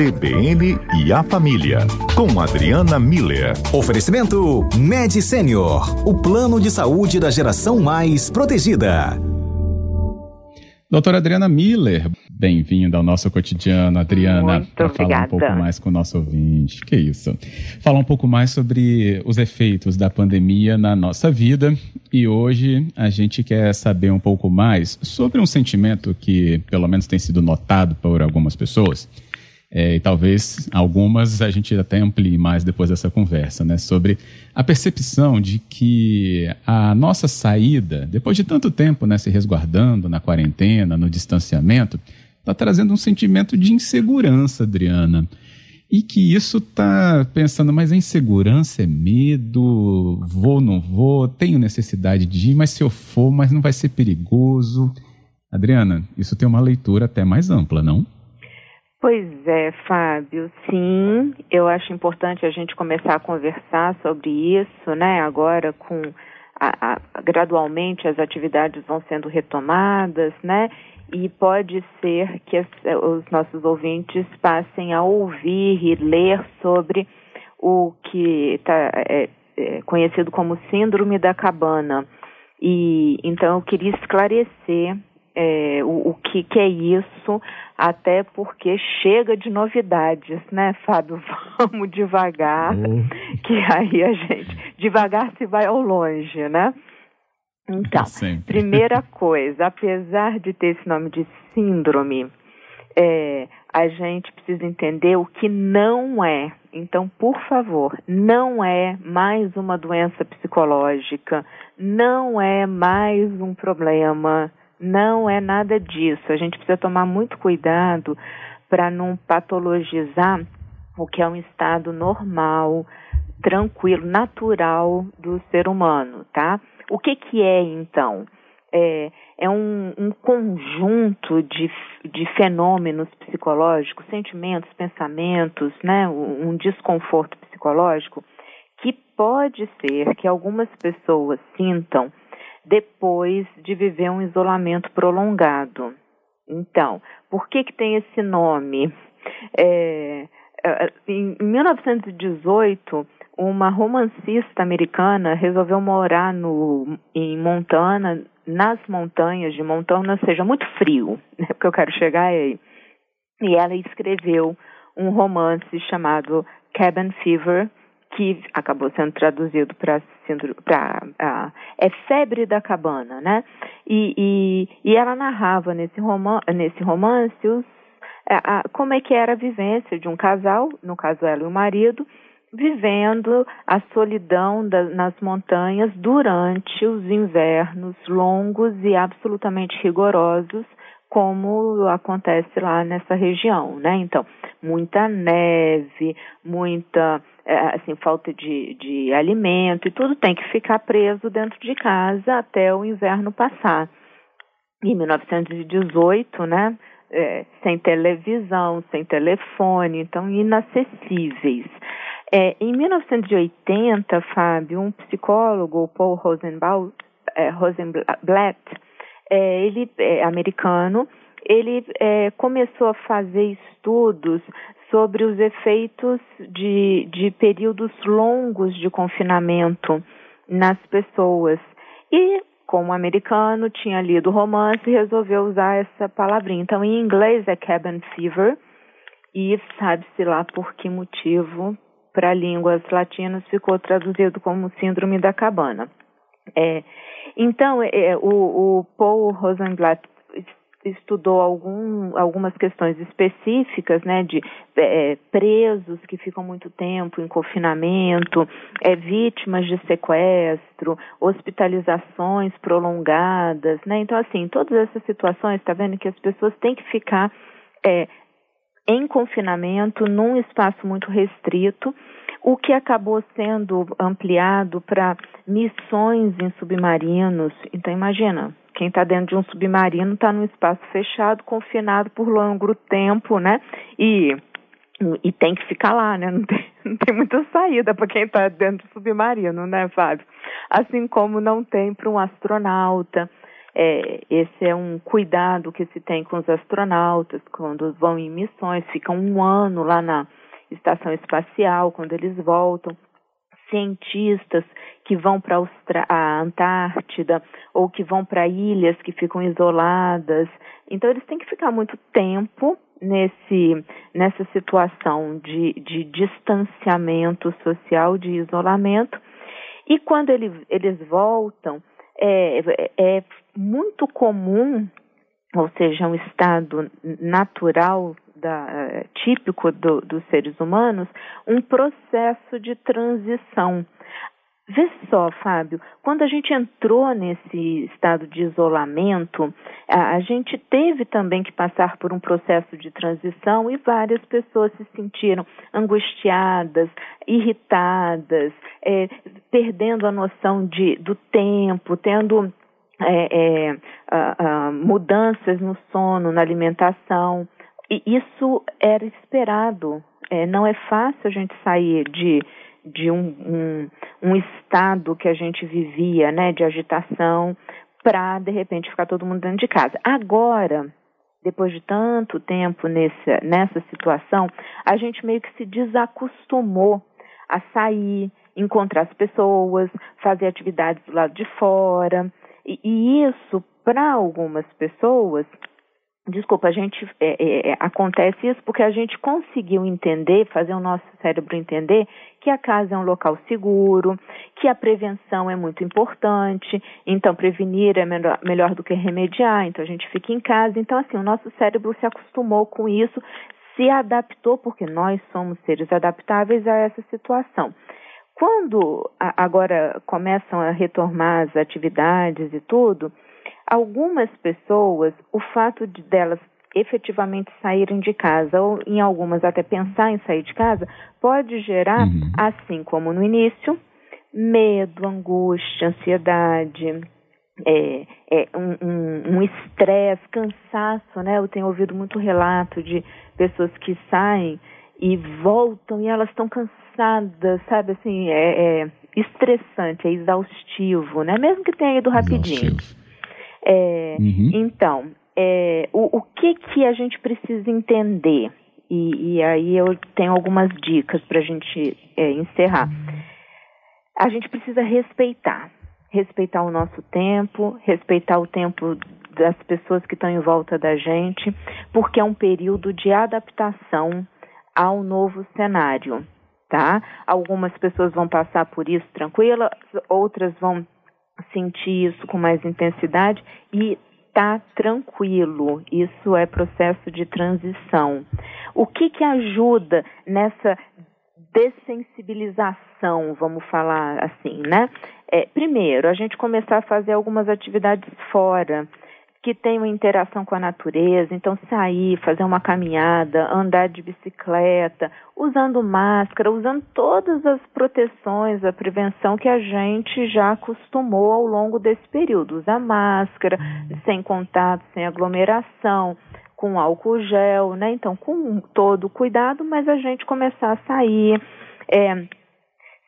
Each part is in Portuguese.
CBN e a Família, com Adriana Miller. Oferecimento Med Senior, o plano de saúde da geração mais protegida. Doutora Adriana Miller, bem-vinda ao nosso cotidiano, Adriana, para falar um pouco mais com o nosso ouvinte. Que isso? Falar um pouco mais sobre os efeitos da pandemia na nossa vida e hoje a gente quer saber um pouco mais sobre um sentimento que, pelo menos, tem sido notado por algumas pessoas é, e talvez algumas a gente até amplie mais depois dessa conversa, né? Sobre a percepção de que a nossa saída, depois de tanto tempo né, se resguardando na quarentena, no distanciamento, está trazendo um sentimento de insegurança, Adriana. E que isso está pensando, mas a insegurança é medo, vou, não vou, tenho necessidade de ir, mas se eu for, mas não vai ser perigoso. Adriana, isso tem uma leitura até mais ampla, não? Pois é, Fábio, sim, eu acho importante a gente começar a conversar sobre isso, né? Agora com a, a, gradualmente as atividades vão sendo retomadas, né? E pode ser que as, os nossos ouvintes passem a ouvir e ler sobre o que está é, é, conhecido como síndrome da cabana. E então eu queria esclarecer é, o, o que, que, é isso, até porque chega de novidades, né, Fábio? Vamos devagar, uhum. que aí a gente devagar se vai ao longe, né? Então, primeira coisa, apesar de ter esse nome de síndrome, é, a gente precisa entender o que não é. Então, por favor, não é mais uma doença psicológica, não é mais um problema não é nada disso. A gente precisa tomar muito cuidado para não patologizar o que é um estado normal, tranquilo, natural do ser humano, tá? O que que é então? É, é um, um, conjunto de, de fenômenos psicológicos, sentimentos, pensamentos, né? Um, um desconforto psicológico que pode ser que algumas pessoas sintam depois de viver um isolamento prolongado. Então, por que, que tem esse nome? É, é em 1918, uma romancista americana resolveu morar no, em Montana, nas montanhas de Montana, seja, muito frio, né, porque eu quero chegar aí. E ela escreveu um romance chamado Cabin Fever, que acabou sendo traduzido para é febre da cabana, né? E, e, e ela narrava nesse, nesse romance os, como é que era a vivência de um casal, no caso ela e o marido, vivendo a solidão da, nas montanhas durante os invernos longos e absolutamente rigorosos como acontece lá nessa região, né? Então, muita neve, muita assim, falta de, de alimento e tudo tem que ficar preso dentro de casa até o inverno passar. Em 1918, né? É, sem televisão, sem telefone, então inacessíveis. É, em 1980, Fábio, um psicólogo, Paul é, Rosenblatt, é, ele é americano, ele é, começou a fazer estudos sobre os efeitos de, de períodos longos de confinamento nas pessoas. E, como americano, tinha lido romance e resolveu usar essa palavrinha. Então, em inglês é cabin fever, e sabe-se lá por que motivo, para línguas latinas, ficou traduzido como síndrome da cabana. É, então, é, o, o Paul Rosenblatt estudou algum, algumas questões específicas, né, de é, presos que ficam muito tempo em confinamento, é, vítimas de sequestro, hospitalizações prolongadas, né, então assim, todas essas situações, está vendo que as pessoas têm que ficar é, em confinamento num espaço muito restrito, o que acabou sendo ampliado para missões em submarinos. Então, imagina, quem está dentro de um submarino está num espaço fechado, confinado por longo tempo, né? E, e tem que ficar lá, né? Não tem, não tem muita saída para quem está dentro do submarino, né, Fábio? Assim como não tem para um astronauta. É, esse é um cuidado que se tem com os astronautas quando vão em missões, ficam um ano lá na estação espacial, quando eles voltam. Cientistas que vão para a Antártida ou que vão para ilhas que ficam isoladas. Então, eles têm que ficar muito tempo nesse, nessa situação de, de distanciamento social, de isolamento. E quando ele, eles voltam, é, é muito comum, ou seja, um estado natural da, típico do, dos seres humanos, um processo de transição. Vê só, Fábio, quando a gente entrou nesse estado de isolamento, a, a, gente teve também que passar por um processo de transição e várias pessoas se sentiram angustiadas, irritadas, é, perdendo a noção de, do tempo, tendo é, é, mudanças no sono, na alimentação. E isso era esperado. É, não é fácil a gente sair de de um, um, um estado que a gente vivia, né, de agitação, para de repente ficar todo mundo dentro de casa. Agora, depois de tanto tempo nesse, nessa situação, a gente meio que se desacostumou a sair, encontrar as pessoas, fazer atividades do lado de fora. E, e isso, para algumas pessoas, Desculpa, a gente é, é, é, acontece isso porque a gente conseguiu entender, fazer o nosso cérebro entender que a casa é um local seguro, que a prevenção é muito importante, então prevenir é melhor, melhor do que remediar, então a gente fica em casa. Então, assim, o nosso cérebro se acostumou com isso, se adaptou, porque nós somos seres adaptáveis a essa situação. Quando agora começam a retomar as atividades e tudo, algumas pessoas, o fato de delas efetivamente saírem de casa, ou em algumas até pensar em sair de casa, pode gerar, uhum. assim como no início, medo, angústia, ansiedade, é, é um estresse, um, um cansaço, né? Eu tenho ouvido muito relato de pessoas que saem e voltam e elas estão cansadas, sabe? Assim, é, é, estressante, é exaustivo, né? Mesmo que tenha ido rapidinho. Exaustivo. É, uhum. Então, é, o, o que, que a gente precisa entender? E, e aí eu tenho algumas dicas para a gente é, encerrar. A gente precisa respeitar. Respeitar o nosso tempo, respeitar o tempo das pessoas que estão em volta da gente, porque é um período de adaptação ao novo cenário, tá? Algumas pessoas vão passar por isso tranquila, outras vão sentir isso com mais intensidade e tá tranquilo. Isso é processo de transição. O que que ajuda nessa dessensibilização, vamos falar assim, né? É, primeiro, a gente começar a fazer algumas atividades fora que tenham interação com a natureza, então sair, fazer uma caminhada, andar de bicicleta, usando máscara, usando todas as proteções, a prevenção que a gente já acostumou ao longo desse período. Usar máscara, sem contato, sem aglomeração, com álcool gel, né? Então, com todo cuidado, mas a gente começar a sair. É,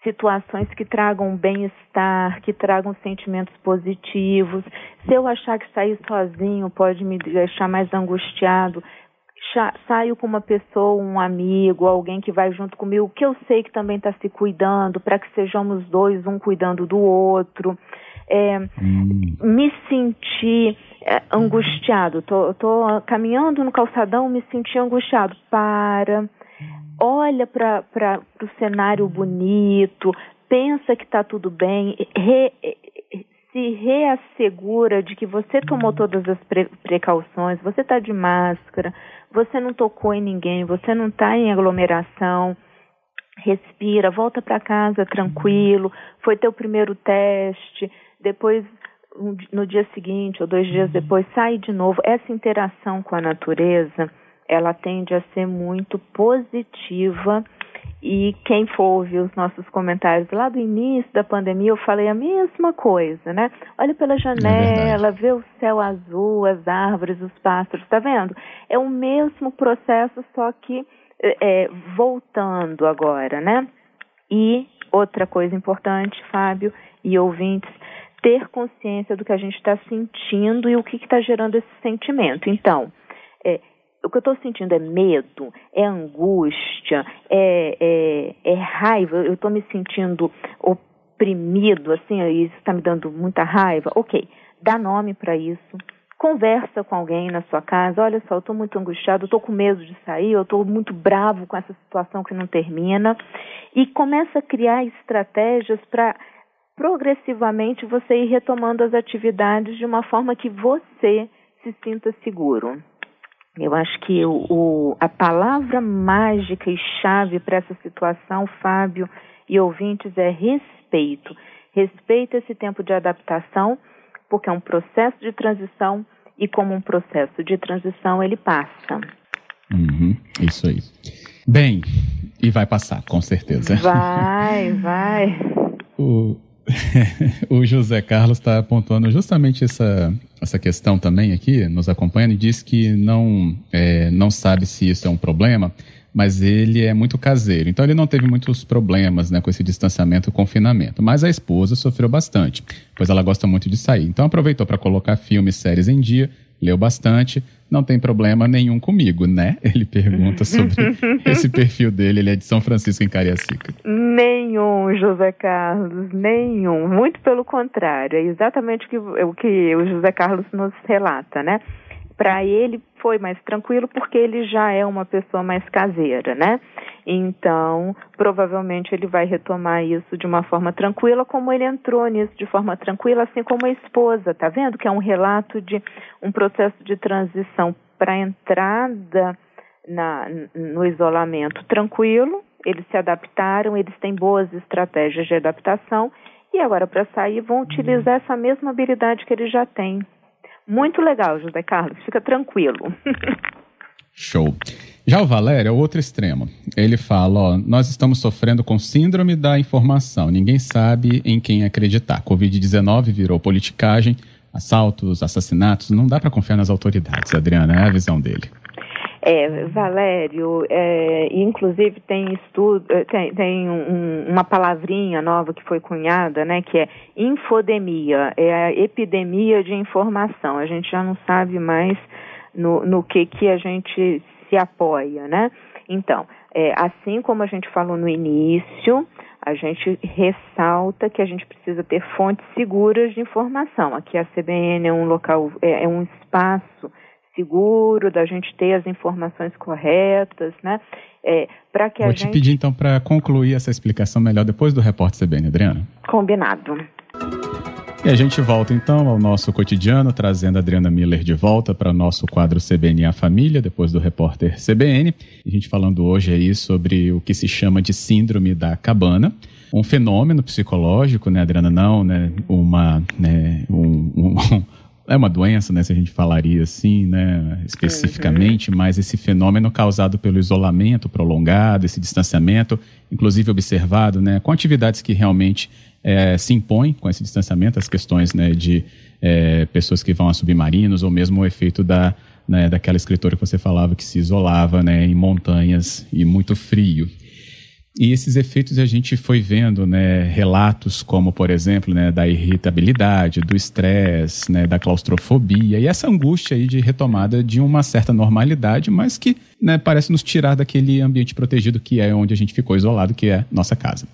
situações que tragam bem-estar, que tragam sentimentos positivos. Se eu achar que sair sozinho pode me deixar mais angustiado, saio com uma pessoa, um amigo, alguém que vai junto comigo, que eu sei que também está se cuidando, para que sejamos dois, um cuidando do outro. É, hum. Me sentir é, angustiado, tô, tô caminhando no calçadão, me senti angustiado. Para olha para o cenário bonito, pensa que está tudo bem, re, se reassegura de que você tomou todas as pre, precauções, você está de máscara, você não tocou em ninguém, você não está em aglomeração. Respira, volta para casa tranquilo. Foi teu primeiro teste. Depois, no dia seguinte ou dois dias depois, sai de novo. Essa interação com a natureza ela tende a ser muito positiva e quem for ouvir os nossos comentários lá do início da pandemia, eu falei a mesma coisa, né? Olha pela janela, é vê o céu azul, as árvores, os pássaros, tá vendo? É o mesmo processo, só que é, voltando agora, né? E outra coisa importante, Fábio e ouvintes, ter consciência do que a gente está sentindo e o que está gerando esse sentimento. Então, é, o que eu estou sentindo é medo, é angústia, é, é, é raiva, eu estou me sentindo oprimido, assim, isso está me dando muita raiva. Ok, dá nome para isso, conversa com alguém na sua casa, olha só, eu estou muito angustiado, estou com medo de sair, eu estou muito bravo com essa situação que não termina, e começa a criar estratégias para progressivamente você ir retomando as atividades de uma forma que você se sinta seguro. Eu acho que o, o, a palavra mágica e chave para essa situação, Fábio e ouvintes, é respeito. Respeita esse tempo de adaptação, porque é um processo de transição e, como um processo de transição, ele passa. Uhum, isso aí. Bem, e vai passar, com certeza. Vai, vai. o, o José Carlos está apontando justamente essa, essa questão também aqui, nos acompanhando, e diz que não, é, não sabe se isso é um problema, mas ele é muito caseiro. Então ele não teve muitos problemas né, com esse distanciamento e confinamento. Mas a esposa sofreu bastante, pois ela gosta muito de sair. Então aproveitou para colocar filmes, séries em dia, leu bastante, não tem problema nenhum comigo, né? Ele pergunta sobre esse perfil dele, ele é de São Francisco em Cariacica. Nenhum, José Carlos, nenhum. Muito pelo contrário, é exatamente o que o, que o José Carlos nos relata, né? Para ele foi mais tranquilo porque ele já é uma pessoa mais caseira, né? Então, provavelmente ele vai retomar isso de uma forma tranquila, como ele entrou nisso de forma tranquila, assim como a esposa, tá vendo? Que é um relato de um processo de transição para a entrada na, no isolamento tranquilo, eles se adaptaram, eles têm boas estratégias de adaptação e agora para sair vão utilizar essa mesma habilidade que eles já têm. Muito legal, José Carlos, fica tranquilo. Show. Já o Valério é o outro extremo. Ele fala: ó, nós estamos sofrendo com síndrome da informação. Ninguém sabe em quem acreditar. Covid-19 virou politicagem, assaltos, assassinatos. Não dá para confiar nas autoridades, Adriana. É a visão dele. É, Valério, é, inclusive tem estudo, é, tem, tem um, uma palavrinha nova que foi cunhada, né, que é infodemia, é a epidemia de informação. A gente já não sabe mais no, no que, que a gente se apoia, né? Então, é, assim como a gente falou no início, a gente ressalta que a gente precisa ter fontes seguras de informação. Aqui a CBN é um local, é, é um espaço seguro, da gente ter as informações corretas, né? É, para que Vou a te pedir então para concluir essa explicação melhor depois do repórter CBN, Adriana. Combinado. E a gente volta então ao nosso cotidiano, trazendo a Adriana Miller de volta para o nosso quadro CBN a Família, depois do repórter CBN. A gente falando hoje aí sobre o que se chama de síndrome da cabana um fenômeno psicológico, né, Adriana? Não, né, uma, né, um, um, é uma doença, né, se a gente falaria assim, né, especificamente, uhum. mas esse fenômeno causado pelo isolamento prolongado, esse distanciamento, inclusive observado, né, com atividades que realmente é, se impõem com esse distanciamento, as questões, né, de é, pessoas que vão a submarinos ou mesmo o efeito da, né, daquela escritora que você falava que se isolava, né, em montanhas e muito frio. E esses efeitos a gente foi vendo, né, relatos como, por exemplo, né, da irritabilidade, do estresse, né, da claustrofobia e essa angústia aí de retomada de uma certa normalidade, mas que né, parece nos tirar daquele ambiente protegido que é onde a gente ficou isolado, que é nossa casa.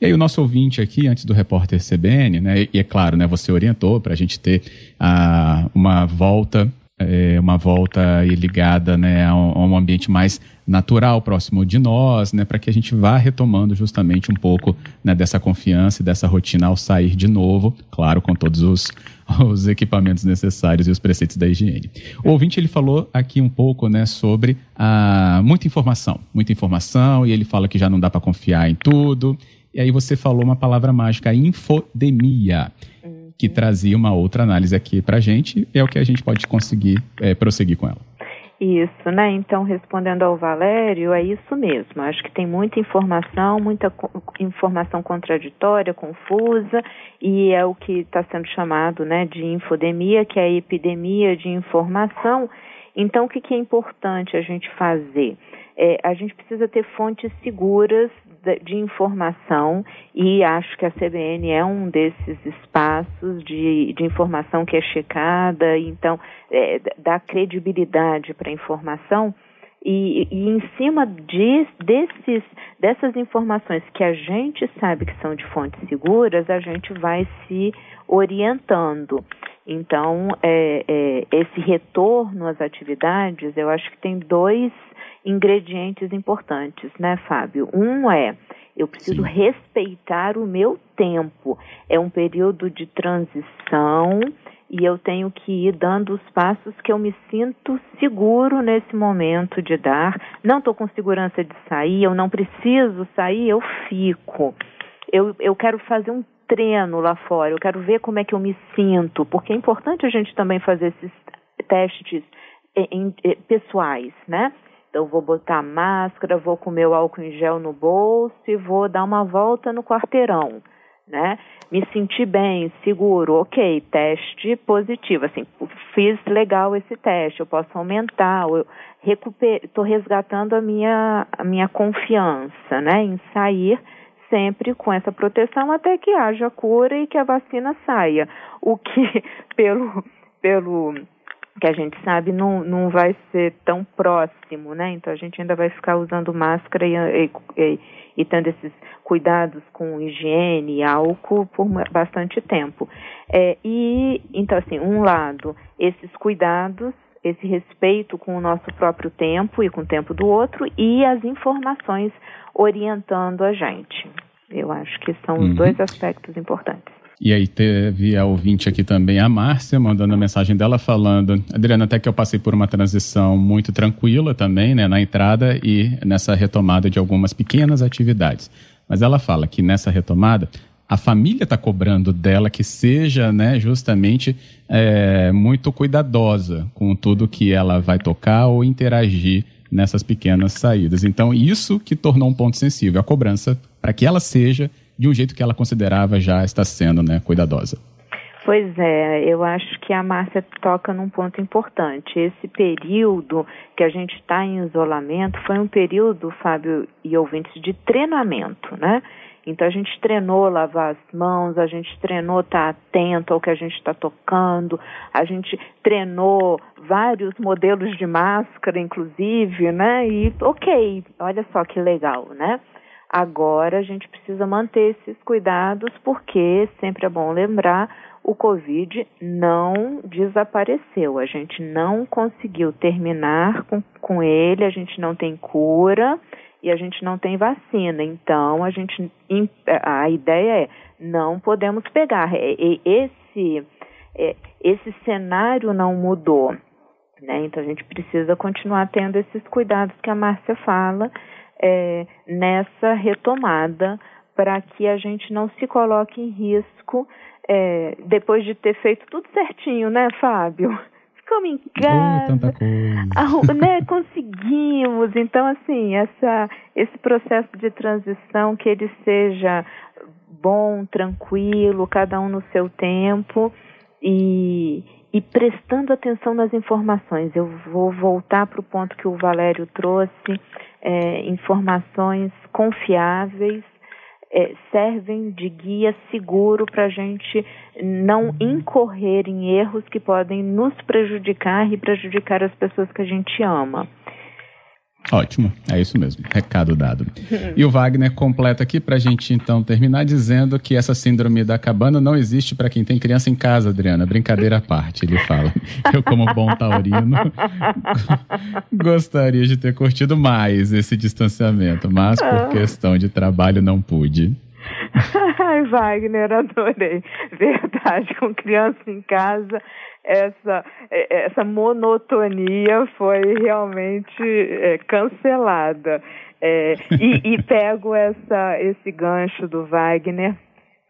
E aí o nosso ouvinte aqui, antes do repórter CBN, né, e é claro, né, você orientou para a gente ter ah, uma volta é, uma volta ligada né, a, um, a um ambiente mais natural, próximo de nós, né, para que a gente vá retomando justamente um pouco né, dessa confiança e dessa rotina ao sair de novo, claro, com todos os, os equipamentos necessários e os preceitos da higiene. O ouvinte ele falou aqui um pouco né, sobre a, muita informação, muita informação, e ele fala que já não dá para confiar em tudo. E aí você falou uma palavra mágica, infodemia que trazia uma outra análise aqui para a gente, é o que a gente pode conseguir é, prosseguir com ela. Isso, né? Então, respondendo ao Valério, é isso mesmo. Acho que tem muita informação, muita informação contraditória, confusa, e é o que está sendo chamado né, de infodemia, que é a epidemia de informação. Então, o que, que é importante a gente fazer? É, a gente precisa ter fontes seguras de, informação e acho que a CBN é um desses espaços de, de informação que é checada, então é, dá credibilidade para a informação. E, e, em cima de, desses, dessas informações que a gente sabe que são de fontes seguras, a gente vai se orientando. Então, é, é, esse retorno às atividades, eu acho que tem dois ingredientes importantes, né, Fábio? Um é eu preciso Sim. respeitar o meu tempo. É um período de transição e eu tenho que ir dando os passos que eu me sinto seguro nesse momento de dar. Não estou com segurança de sair, eu não preciso sair, eu fico. Eu, eu quero fazer um treino lá fora, eu quero ver como é que eu me sinto, porque é importante a gente também fazer esses testes em, em, pessoais, né? Então, vou botar máscara, vou comer o álcool em gel no bolso e vou dar uma volta no quarteirão, né? Me senti bem, seguro, ok, teste positivo, assim, fiz legal esse teste, eu posso aumentar, eu estou resgatando a minha, a minha confiança, né, em sair sempre com essa proteção até que haja cura e que a vacina saia, o que pelo pelo que a gente sabe não, não vai ser tão próximo, né? Então a gente ainda vai ficar usando máscara e, e, e, e tendo esses cuidados com higiene e álcool por bastante tempo. É, e então assim, um lado, esses cuidados, esse respeito com o nosso próprio tempo e com o tempo do outro e as informações orientando a gente. Eu acho que são uhum. os dois aspectos importantes. E aí teve a ouvinte aqui também, a Márcia, mandando a mensagem dela falando, Adriana, até que eu passei por uma transição muito tranquila também, né, na entrada e nessa retomada de algumas pequenas atividades. Mas ela fala que nessa retomada, a família está cobrando dela que seja, né, justamente é, muito cuidadosa com tudo que ela vai tocar ou interagir nessas pequenas saídas. Então, isso que tornou um ponto sensível, a cobrança para que ela seja de um jeito que ela considerava já estar sendo né, cuidadosa. Pois é, eu acho que a Márcia toca num ponto importante. Esse período que a gente está em isolamento foi um período, Fábio e ouvintes, de treinamento, né? Então a gente treinou lavar as mãos, a gente treinou estar tá atento ao que a gente está tocando, a gente treinou vários modelos de máscara, inclusive, né? E ok, olha só que legal, né? Agora a gente precisa manter esses cuidados, porque sempre é bom lembrar, o Covid não desapareceu. A gente não conseguiu terminar com, com ele, a gente não tem cura e a gente não tem vacina. Então, a gente a ideia é não podemos pegar. Esse, é, esse cenário não mudou. Né? Então a gente precisa continuar tendo esses cuidados que a Márcia fala é, nessa retomada para que a gente não se coloque em risco é, depois de ter feito tudo certinho, né, Fábio? Ficamos em casa, oh, né, conseguimos. Então, assim, essa, esse processo de transição que ele seja bom, tranquilo, cada um no seu tempo e, e prestando atenção nas informações. Eu vou voltar para o ponto que o Valério trouxe é, informações confiáveis é, servem de guia seguro para a gente não incorrer em erros que podem nos prejudicar e prejudicar as pessoas que a gente ama. Ótimo, é isso mesmo. Recado dado. E o Wagner completa aqui para a gente então terminar dizendo que essa síndrome da cabana não existe para quem tem criança em casa, Adriana. Brincadeira à parte, ele fala. Eu, como bom taurino, gostaria de ter curtido mais esse distanciamento, mas por questão de trabalho não pude. Ai, Wagner, adorei. Verdade, com criança em casa essa, é, essa monotonia foi realmente é, cancelada. É, e, e pego essa, esse gancho do Wagner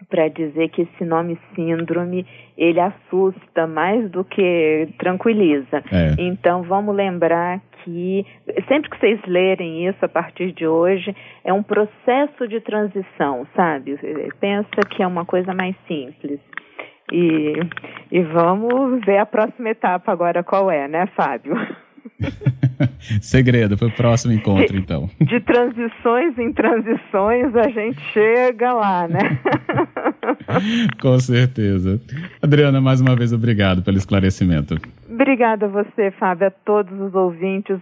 para dizer que esse nome síndrome ele assusta mais do que tranquiliza. É. Então vamos lembrar que sempre que vocês lerem isso a partir de hoje é um processo de transição, sabe? Pensa que é uma coisa mais simples. E, e vamos ver a próxima etapa agora qual é, né, Fábio? Segredo para o próximo encontro, de, então. De transições em transições a gente chega lá, né? Com certeza. Adriana, mais uma vez, obrigado pelo esclarecimento. Obrigada a você, Fábio, a todos os ouvintes.